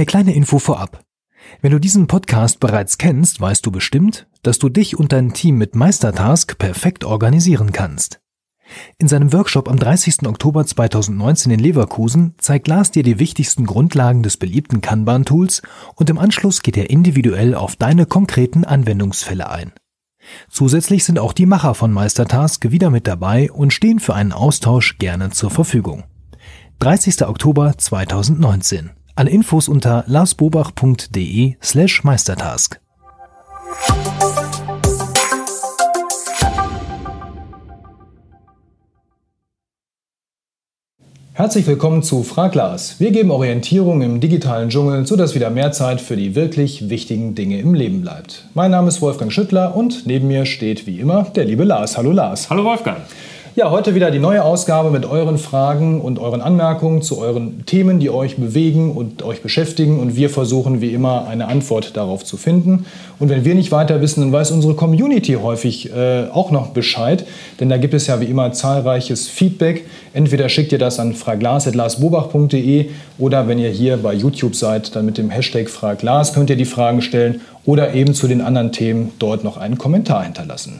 Eine kleine Info vorab. Wenn du diesen Podcast bereits kennst, weißt du bestimmt, dass du dich und dein Team mit Meistertask perfekt organisieren kannst. In seinem Workshop am 30. Oktober 2019 in Leverkusen zeigt Lars dir die wichtigsten Grundlagen des beliebten Kanban-Tools und im Anschluss geht er individuell auf deine konkreten Anwendungsfälle ein. Zusätzlich sind auch die Macher von Meistertask wieder mit dabei und stehen für einen Austausch gerne zur Verfügung. 30. Oktober 2019. Alle Infos unter larsbobach.de slash Meistertask. Herzlich willkommen zu Frag Lars. Wir geben Orientierung im digitalen Dschungel, sodass wieder mehr Zeit für die wirklich wichtigen Dinge im Leben bleibt. Mein Name ist Wolfgang Schüttler und neben mir steht wie immer der liebe Lars. Hallo Lars. Hallo Wolfgang. Ja, heute wieder die neue Ausgabe mit euren Fragen und euren Anmerkungen zu euren Themen, die euch bewegen und euch beschäftigen. Und wir versuchen wie immer eine Antwort darauf zu finden. Und wenn wir nicht weiter wissen, dann weiß unsere Community häufig äh, auch noch Bescheid. Denn da gibt es ja wie immer zahlreiches Feedback. Entweder schickt ihr das an fraglas.larsbobach.de oder wenn ihr hier bei YouTube seid, dann mit dem Hashtag Fraglas könnt ihr die Fragen stellen oder eben zu den anderen Themen dort noch einen Kommentar hinterlassen.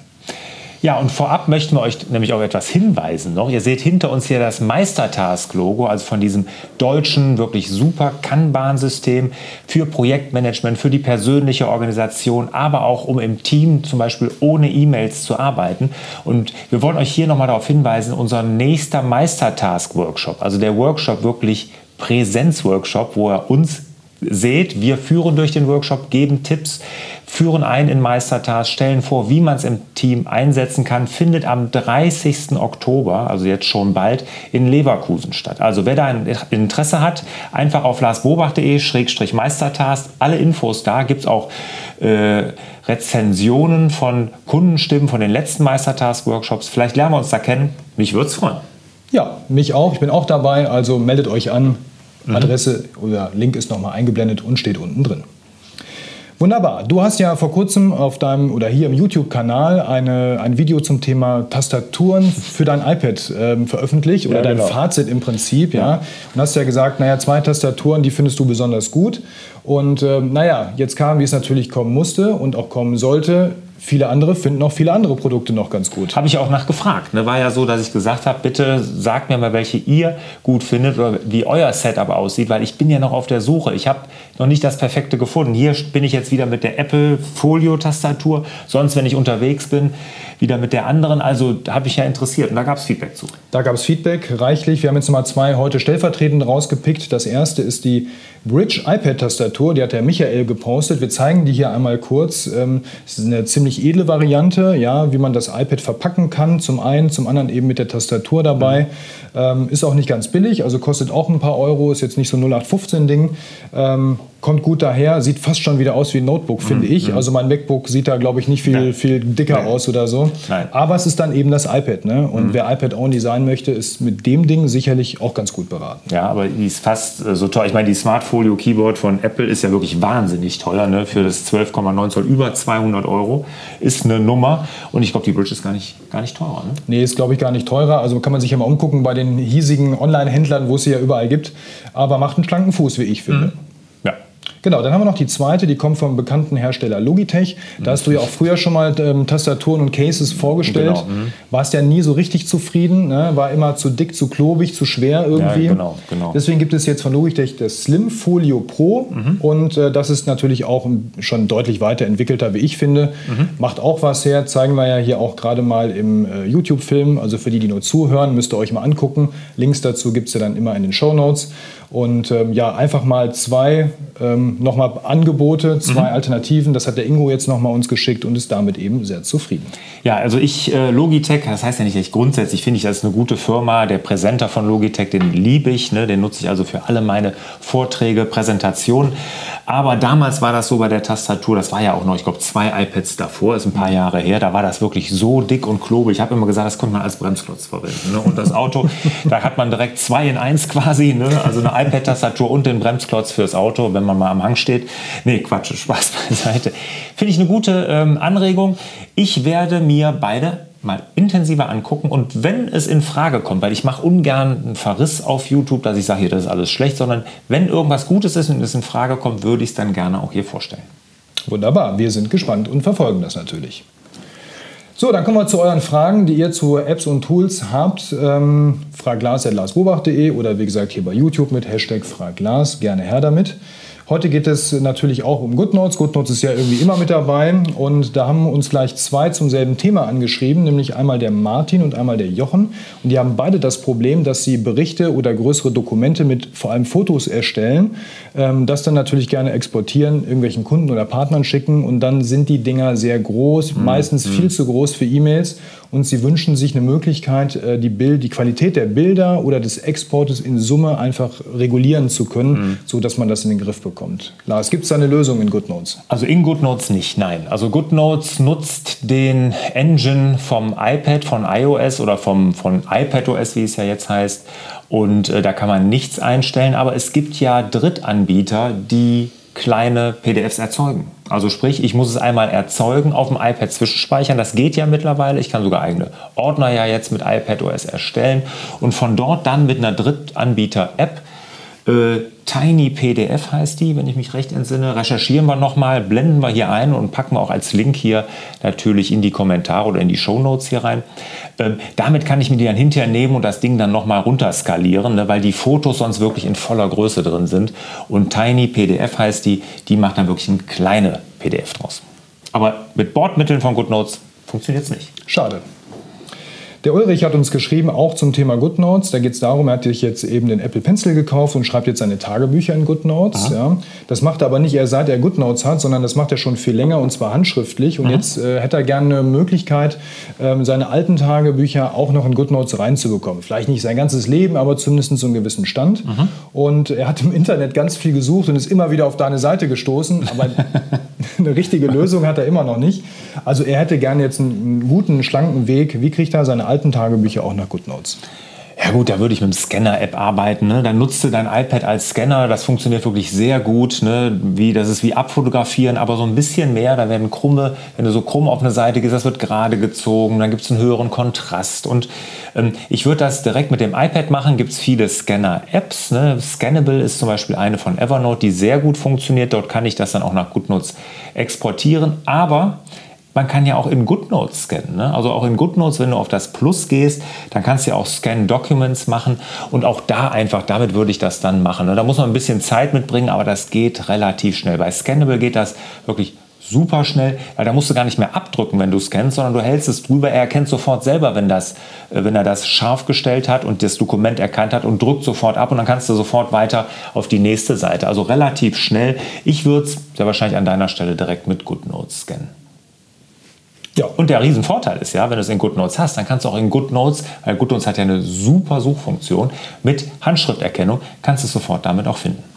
Ja, und vorab möchten wir euch nämlich auf etwas hinweisen noch. Ihr seht hinter uns hier das Meistertask-Logo, also von diesem deutschen, wirklich super Kanban-System für Projektmanagement, für die persönliche Organisation, aber auch um im Team zum Beispiel ohne E-Mails zu arbeiten. Und wir wollen euch hier nochmal darauf hinweisen, unser nächster Meistertask-Workshop, also der Workshop wirklich Präsenzworkshop, wo er uns seht, wir führen durch den Workshop, geben Tipps, führen ein in Meistertask, stellen vor, wie man es im Team einsetzen kann, findet am 30. Oktober, also jetzt schon bald, in Leverkusen statt. Also wer da ein Interesse hat, einfach auf larsbobach.de-meistertask, alle Infos da, gibt es auch äh, Rezensionen von Kundenstimmen von den letzten Meistertask-Workshops. Vielleicht lernen wir uns da kennen. Mich würde es freuen. Ja, mich auch. Ich bin auch dabei, also meldet euch an. Mhm. Adresse oder Link ist nochmal eingeblendet und steht unten drin. Wunderbar. Du hast ja vor kurzem auf deinem oder hier im YouTube-Kanal ein Video zum Thema Tastaturen für dein iPad ähm, veröffentlicht oder ja, dein genau. Fazit im Prinzip, ja. ja. Und hast ja gesagt, naja, zwei Tastaturen, die findest du besonders gut. Und ähm, naja, jetzt kam, wie es natürlich kommen musste und auch kommen sollte, viele andere finden auch viele andere Produkte noch ganz gut. Habe ich auch nachgefragt. Ne? War ja so, dass ich gesagt habe, bitte sagt mir mal, welche ihr gut findet oder wie euer Setup aussieht, weil ich bin ja noch auf der Suche. Ich habe noch nicht das Perfekte gefunden. Hier bin ich jetzt wieder mit der Apple Folio-Tastatur. Sonst, wenn ich unterwegs bin, wieder mit der anderen. Also da habe ich ja interessiert und da gab es Feedback zu. Da gab es Feedback reichlich. Wir haben jetzt mal zwei heute stellvertretend rausgepickt. Das erste ist die Bridge iPad-Tastatur, die hat der Michael gepostet. Wir zeigen die hier einmal kurz. Ähm, es ist eine ziemlich edle Variante, ja, wie man das iPad verpacken kann. Zum einen, zum anderen eben mit der Tastatur dabei. Mhm. ist auch nicht ganz billig, also kostet auch ein paar Euro, ist jetzt nicht so 0815-Ding. Kommt gut daher, sieht fast schon wieder aus wie ein Notebook, finde mhm. ich. Mhm. Also mein MacBook sieht da, glaube ich, nicht viel, viel dicker Nein. aus oder so. Nein. Aber es ist dann eben das iPad. Ne? Und mhm. wer iPad-only sein möchte, ist mit dem Ding sicherlich auch ganz gut beraten. Ja, aber die ist fast äh, so teuer. Ich meine, die Smartfolio Keyboard von Apple ist ja wirklich wahnsinnig teuer. Ne? Für das 12,9 Zoll über 200 Euro ist eine Nummer. Und ich glaube, die Bridge ist gar nicht, gar nicht teurer. Ne? Nee, ist, glaube ich, gar nicht teurer. Also kann man sich ja mal umgucken bei den hiesigen Online-Händlern, wo es sie ja überall gibt. Aber macht einen schlanken Fuß, wie ich finde. Genau, dann haben wir noch die zweite, die kommt vom bekannten Hersteller Logitech. Da hast du ja auch früher schon mal ähm, Tastaturen und Cases vorgestellt. Genau. Mhm. Warst ja nie so richtig zufrieden, ne? war immer zu dick, zu klobig, zu schwer irgendwie. Ja, genau, genau. Deswegen gibt es jetzt von Logitech das Slim Folio Pro mhm. und äh, das ist natürlich auch schon deutlich weiterentwickelter, wie ich finde. Mhm. Macht auch was her, zeigen wir ja hier auch gerade mal im äh, YouTube-Film. Also für die, die nur zuhören, müsst ihr euch mal angucken. Links dazu gibt es ja dann immer in den Show Notes. Und ähm, ja, einfach mal zwei ähm, nochmal Angebote, zwei mhm. Alternativen. Das hat der Ingo jetzt nochmal uns geschickt und ist damit eben sehr zufrieden. Ja, also ich, äh, Logitech, das heißt ja nicht, ich grundsätzlich finde ich, das ist eine gute Firma. Der Präsenter von Logitech, den liebe ich, ne? den nutze ich also für alle meine Vorträge, Präsentationen. Aber damals war das so bei der Tastatur, das war ja auch noch, ich glaube, zwei iPads davor, ist ein paar Jahre her, da war das wirklich so dick und klobig. Ich habe immer gesagt, das konnte man als Bremsklotz verwenden. Ne? Und das Auto, da hat man direkt zwei in eins quasi, ne? also eine iPad-Tastatur und den Bremsklotz fürs Auto, wenn man mal am Hang steht. Nee, Quatsch, Spaß beiseite. Finde ich eine gute ähm, Anregung. Ich werde mir beide mal intensiver angucken und wenn es in Frage kommt, weil ich mache ungern einen Verriss auf YouTube, dass ich sage, hier, das ist alles schlecht, sondern wenn irgendwas Gutes ist und es in Frage kommt, würde ich es dann gerne auch hier vorstellen. Wunderbar, wir sind gespannt und verfolgen das natürlich. So, dann kommen wir zu euren Fragen, die ihr zu Apps und Tools habt. Ähm, fraglas.larsbobach.de oder wie gesagt hier bei YouTube mit Hashtag fraglas. Gerne her damit. Heute geht es natürlich auch um GoodNotes. GoodNotes ist ja irgendwie immer mit dabei und da haben uns gleich zwei zum selben Thema angeschrieben, nämlich einmal der Martin und einmal der Jochen. Und die haben beide das Problem, dass sie Berichte oder größere Dokumente mit vor allem Fotos erstellen, ähm, das dann natürlich gerne exportieren, irgendwelchen Kunden oder Partnern schicken und dann sind die Dinger sehr groß, mhm. meistens mhm. viel zu groß für E-Mails und sie wünschen sich eine Möglichkeit, äh, die, Bild, die Qualität der Bilder oder des Exportes in Summe einfach regulieren zu können, mhm. sodass man das in den Griff bekommt. Lars, gibt es da eine Lösung in GoodNotes? Also in GoodNotes nicht, nein. Also GoodNotes nutzt den Engine vom iPad, von iOS oder vom, von iPadOS, wie es ja jetzt heißt. Und äh, da kann man nichts einstellen, aber es gibt ja Drittanbieter, die kleine PDFs erzeugen. Also sprich, ich muss es einmal erzeugen, auf dem iPad zwischenspeichern. Das geht ja mittlerweile. Ich kann sogar eigene Ordner ja jetzt mit iPadOS erstellen und von dort dann mit einer Drittanbieter-App äh, Tiny PDF heißt die, wenn ich mich recht entsinne. Recherchieren wir nochmal, blenden wir hier ein und packen wir auch als Link hier natürlich in die Kommentare oder in die Show Notes hier rein. Ähm, damit kann ich mir die dann hinterher nehmen und das Ding dann nochmal runterskalieren, ne, weil die Fotos sonst wirklich in voller Größe drin sind. Und Tiny PDF heißt die, die macht dann wirklich ein kleine PDF draus. Aber mit Bordmitteln von GoodNotes funktioniert es nicht. Schade. Der Ulrich hat uns geschrieben, auch zum Thema GoodNotes. Da geht es darum, er hat sich jetzt eben den Apple Pencil gekauft und schreibt jetzt seine Tagebücher in GoodNotes. Ja. Das macht er aber nicht erst seit er GoodNotes hat, sondern das macht er schon viel länger und zwar handschriftlich. Und Aha. jetzt äh, hätte er gerne eine Möglichkeit, ähm, seine alten Tagebücher auch noch in GoodNotes reinzubekommen. Vielleicht nicht sein ganzes Leben, aber zumindest so einen gewissen Stand. Aha. Und er hat im Internet ganz viel gesucht und ist immer wieder auf deine Seite gestoßen. Aber eine richtige Lösung hat er immer noch nicht. Also er hätte gerne jetzt einen, guten, schlanken Weg. Wie kriegt er seine alten Tagebücher auch nach GoodNotes? Ja gut, da würde ich mit dem Scanner-App arbeiten. Ne? Dann nutzt du dein iPad als Scanner. Das funktioniert wirklich sehr gut. Ne? Wie, das ist wie abfotografieren, aber so ein bisschen mehr. Da werden krumme, wenn du so krumm auf eine Seite gehst, das wird gerade gezogen. Dann gibt es einen höheren Kontrast. Und ähm, ich würde das direkt mit dem iPad machen. Gibt es viele Scanner-Apps. Ne? Scannable ist zum Beispiel eine von Evernote, die sehr gut funktioniert. Dort kann ich das dann auch nach GoodNotes exportieren. Aber man kann ja auch in GoodNotes scannen. Ne? Also auch in GoodNotes, wenn du auf das Plus gehst, dann kannst du ja auch Scan Documents machen und auch da einfach, damit würde ich das dann machen. Ne? Da muss man ein bisschen Zeit mitbringen, aber das geht relativ schnell. Bei Scannable geht das wirklich super schnell, weil da musst du gar nicht mehr abdrücken, wenn du scannst, sondern du hältst es drüber. Er erkennt sofort selber, wenn, das, äh, wenn er das scharf gestellt hat und das Dokument erkannt hat und drückt sofort ab und dann kannst du sofort weiter auf die nächste Seite. Also relativ schnell. Ich würde es sehr wahrscheinlich an deiner Stelle direkt mit GoodNotes scannen. Ja. Und der Riesenvorteil ist ja, wenn du es in GoodNotes hast, dann kannst du auch in GoodNotes, weil GoodNotes hat ja eine super Suchfunktion mit Handschrifterkennung, kannst du es sofort damit auch finden.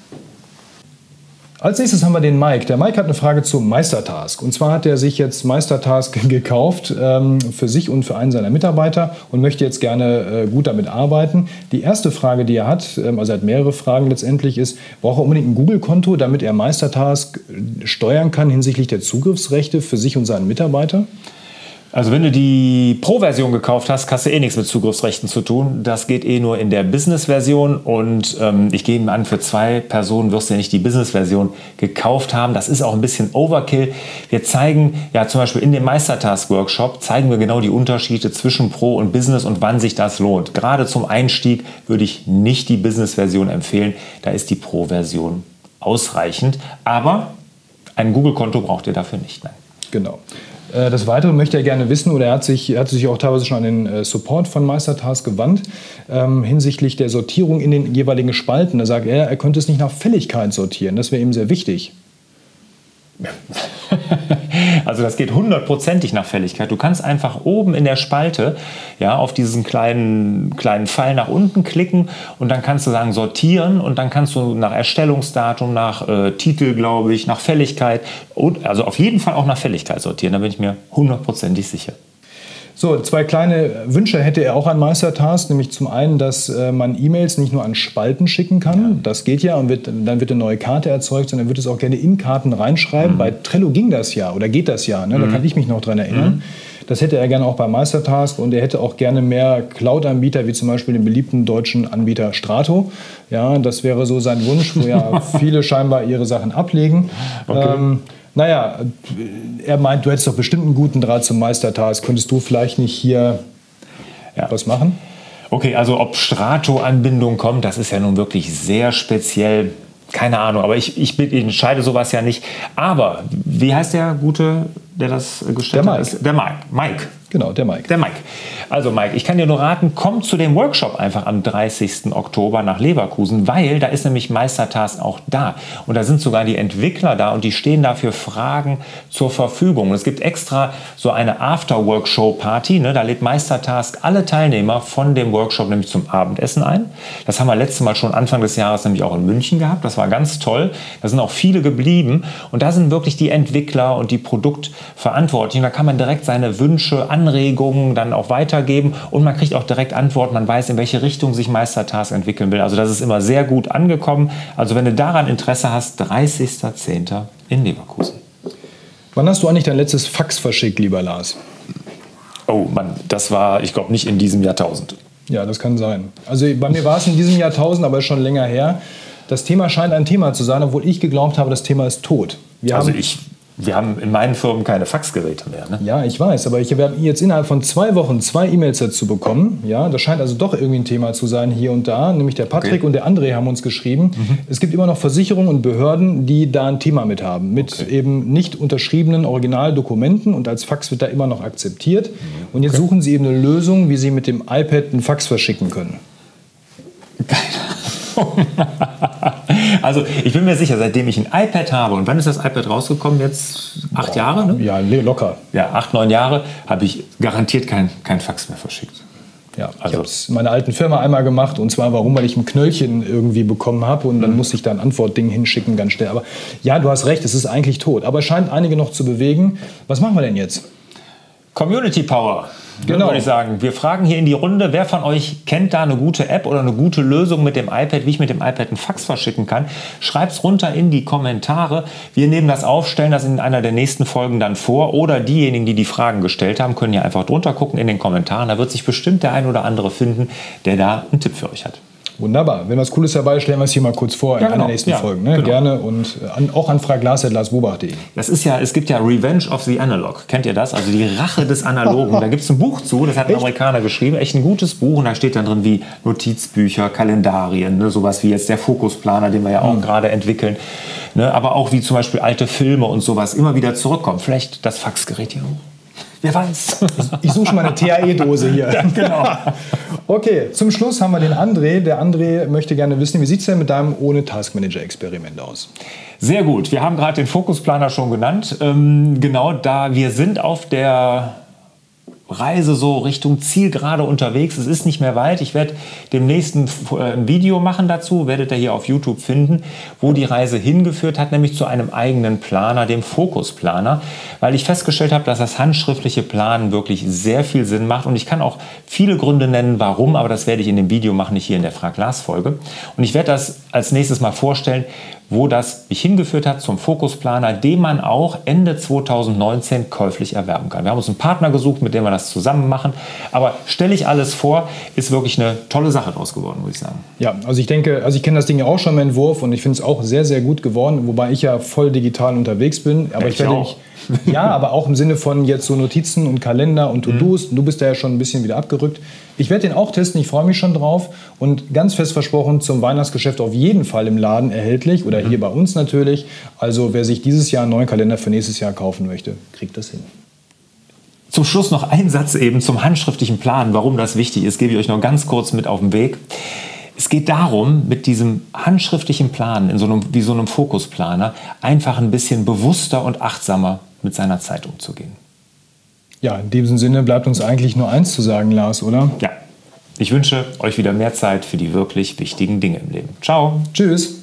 Als nächstes haben wir den Mike. Der Mike hat eine Frage zu Meistertask. Und zwar hat er sich jetzt Meistertask gekauft ähm, für sich und für einen seiner Mitarbeiter und möchte jetzt gerne äh, gut damit arbeiten. Die erste Frage, die er hat, ähm, also er hat mehrere Fragen letztendlich, ist, braucht er unbedingt ein Google-Konto, damit er Meistertask steuern kann hinsichtlich der Zugriffsrechte für sich und seinen Mitarbeiter? Also wenn du die Pro-Version gekauft hast, hast du eh nichts mit Zugriffsrechten zu tun. Das geht eh nur in der Business-Version und ähm, ich gebe an, für zwei Personen wirst du ja nicht die Business-Version gekauft haben. Das ist auch ein bisschen Overkill. Wir zeigen ja zum Beispiel in dem Meistertask-Workshop, zeigen wir genau die Unterschiede zwischen Pro und Business und wann sich das lohnt. Gerade zum Einstieg würde ich nicht die Business-Version empfehlen. Da ist die Pro-Version ausreichend. Aber ein Google-Konto braucht ihr dafür nicht. Nein. Genau. Äh, das Weitere möchte er gerne wissen oder er hat sich, hat sich auch teilweise schon an den äh, Support von Meistertask gewandt ähm, hinsichtlich der Sortierung in den jeweiligen Spalten. Da sagt er, er könnte es nicht nach Fälligkeit sortieren. Das wäre ihm sehr wichtig. also das geht hundertprozentig nach Fälligkeit. Du kannst einfach oben in der Spalte ja, auf diesen kleinen, kleinen Pfeil nach unten klicken und dann kannst du sagen sortieren und dann kannst du nach Erstellungsdatum, nach äh, Titel, glaube ich, nach Fälligkeit und also auf jeden Fall auch nach Fälligkeit sortieren. Da bin ich mir hundertprozentig sicher. So, zwei kleine Wünsche hätte er auch an Meistertask, nämlich zum einen, dass äh, man E-Mails nicht nur an Spalten schicken kann, ja. das geht ja, und wird, dann wird eine neue Karte erzeugt, sondern wird es auch gerne in Karten reinschreiben. Mhm. Bei Trello ging das ja oder geht das ja, ne? da mhm. kann ich mich noch dran erinnern. Mhm. Das hätte er gerne auch bei Meistertask und er hätte auch gerne mehr Cloud-Anbieter, wie zum Beispiel den beliebten deutschen Anbieter Strato. Ja, das wäre so sein Wunsch, wo ja viele scheinbar ihre Sachen ablegen. Okay. Ähm, naja, er meint, du hättest doch bestimmt einen guten Draht zum Meistertask. Könntest du vielleicht nicht hier ja. was machen? Okay, also ob Strato-Anbindung kommt, das ist ja nun wirklich sehr speziell. Keine Ahnung, aber ich, ich, ich entscheide sowas ja nicht. Aber wie heißt der Gute, der das gestellt der hat? Der Mike. Mike. Genau, der Mike. Der Mike. Also Mike, ich kann dir nur raten, komm zu dem Workshop einfach am 30. Oktober nach Leverkusen, weil da ist nämlich Meistertask auch da. Und da sind sogar die Entwickler da und die stehen da für Fragen zur Verfügung. Und es gibt extra so eine After-Workshop-Party. Ne? Da lädt Meistertask alle Teilnehmer von dem Workshop nämlich zum Abendessen ein. Das haben wir letztes Mal schon Anfang des Jahres nämlich auch in München gehabt. Das war ganz toll. Da sind auch viele geblieben. Und da sind wirklich die Entwickler und die Produktverantwortlichen. Da kann man direkt seine Wünsche an Anregungen dann auch weitergeben und man kriegt auch direkt Antworten, man weiß, in welche Richtung sich Meistertask entwickeln will. Also das ist immer sehr gut angekommen. Also wenn du daran Interesse hast, 30.10. in Leverkusen. Wann hast du eigentlich dein letztes Fax verschickt, lieber Lars? Oh Mann, das war, ich glaube, nicht in diesem Jahrtausend. Ja, das kann sein. Also bei mir war es in diesem Jahrtausend, aber schon länger her. Das Thema scheint ein Thema zu sein, obwohl ich geglaubt habe, das Thema ist tot. Wir also ich wir haben in meinen Firmen keine Faxgeräte mehr. Ne? Ja, ich weiß, aber ich habe jetzt innerhalb von zwei Wochen zwei E-Mails dazu bekommen. Ja, das scheint also doch irgendwie ein Thema zu sein hier und da. Nämlich der Patrick okay. und der André haben uns geschrieben. Mhm. Es gibt immer noch Versicherungen und Behörden, die da ein Thema mit haben. Mit okay. eben nicht unterschriebenen Originaldokumenten und als Fax wird da immer noch akzeptiert. Mhm. Und jetzt okay. suchen sie eben eine Lösung, wie sie mit dem iPad einen Fax verschicken können. Keine Ahnung. Also ich bin mir sicher, seitdem ich ein iPad habe, und wann ist das iPad rausgekommen? Jetzt acht Boah, Jahre? Ne? Ja, locker. Ja, acht, neun Jahre habe ich garantiert kein, kein Fax mehr verschickt. Ja, also. ich habe es in meiner alten Firma einmal gemacht und zwar warum, weil ich ein Knöllchen irgendwie bekommen habe und dann mhm. musste ich da ein Antwortding hinschicken ganz schnell. Aber ja, du hast recht, es ist eigentlich tot. Aber es scheint einige noch zu bewegen. Was machen wir denn jetzt? Community Power. Genau. Würde ich sagen. Wir fragen hier in die Runde, wer von euch kennt da eine gute App oder eine gute Lösung mit dem iPad, wie ich mit dem iPad einen Fax verschicken kann? Schreibt es runter in die Kommentare. Wir nehmen das auf, stellen das in einer der nächsten Folgen dann vor. Oder diejenigen, die die Fragen gestellt haben, können ja einfach drunter gucken in den Kommentaren. Da wird sich bestimmt der ein oder andere finden, der da einen Tipp für euch hat. Wunderbar. Wenn was Cooles dabei ist, stellen wir es hier mal kurz vor ja, in genau. einer nächsten ja, Folgen. Ne? Genau. Gerne und äh, an, auch an fraglas.larsbobach.de. Das ist ja, es gibt ja Revenge of the Analog. Kennt ihr das? Also die Rache des Analogen. da gibt es ein Buch zu, das hat ein echt? Amerikaner geschrieben. Echt ein gutes Buch. Und da steht dann drin wie Notizbücher, Kalendarien, ne? sowas wie jetzt der Fokusplaner, den wir ja auch mhm. gerade entwickeln. Ne? Aber auch wie zum Beispiel alte Filme und sowas immer wieder zurückkommen. Vielleicht das Faxgerät hier. Wer weiß. Ich suche schon mal eine TAE-Dose hier. Ja, genau. Okay, zum Schluss haben wir den André. Der André möchte gerne wissen, wie sieht es denn mit deinem ohne Taskmanager-Experiment aus? Sehr gut. Wir haben gerade den Fokusplaner schon genannt. Ähm, genau da wir sind auf der Reise so Richtung Ziel gerade unterwegs. Es ist nicht mehr weit. Ich werde demnächst ein, äh, ein, Video machen dazu, werdet ihr hier auf YouTube finden, wo die Reise hingeführt hat, nämlich zu einem eigenen Planer, dem Fokusplaner, weil ich festgestellt habe, dass das handschriftliche Planen wirklich sehr viel Sinn macht und ich kann auch viele Gründe nennen, warum, aber das werde ich in dem Video machen, nicht hier in der Frag-Glas-Folge. Und ich werde das als nächstes mal vorstellen, wo das mich hingeführt hat zum Fokusplaner, den man auch Ende 2019 käuflich erwerben kann. Wir haben uns einen Partner gesucht, mit dem wir das zusammen machen. Aber stelle ich alles vor, ist wirklich eine tolle Sache draus geworden, muss ich sagen. Ja, also ich denke, also ich kenne das Ding ja auch schon im Entwurf und ich finde es auch sehr, sehr gut geworden, wobei ich ja voll digital unterwegs bin. Aber ja, ich, ich werde mich ja, aber auch im Sinne von jetzt so Notizen und Kalender und To-Dos. Mhm. Du bist da ja schon ein bisschen wieder abgerückt. Ich werde den auch testen, ich freue mich schon drauf. Und ganz fest versprochen, zum Weihnachtsgeschäft auf jeden Fall im Laden erhältlich oder mhm. hier bei uns natürlich. Also wer sich dieses Jahr einen neuen Kalender für nächstes Jahr kaufen möchte, kriegt das hin. Zum Schluss noch ein Satz eben zum handschriftlichen Plan, warum das wichtig ist, gebe ich euch noch ganz kurz mit auf den Weg. Es geht darum, mit diesem handschriftlichen Plan, in so einem, wie so einem Fokusplaner, einfach ein bisschen bewusster und achtsamer mit seiner Zeit umzugehen. Ja, in diesem Sinne bleibt uns eigentlich nur eins zu sagen, Lars, oder? Ja. Ich wünsche euch wieder mehr Zeit für die wirklich wichtigen Dinge im Leben. Ciao. Tschüss.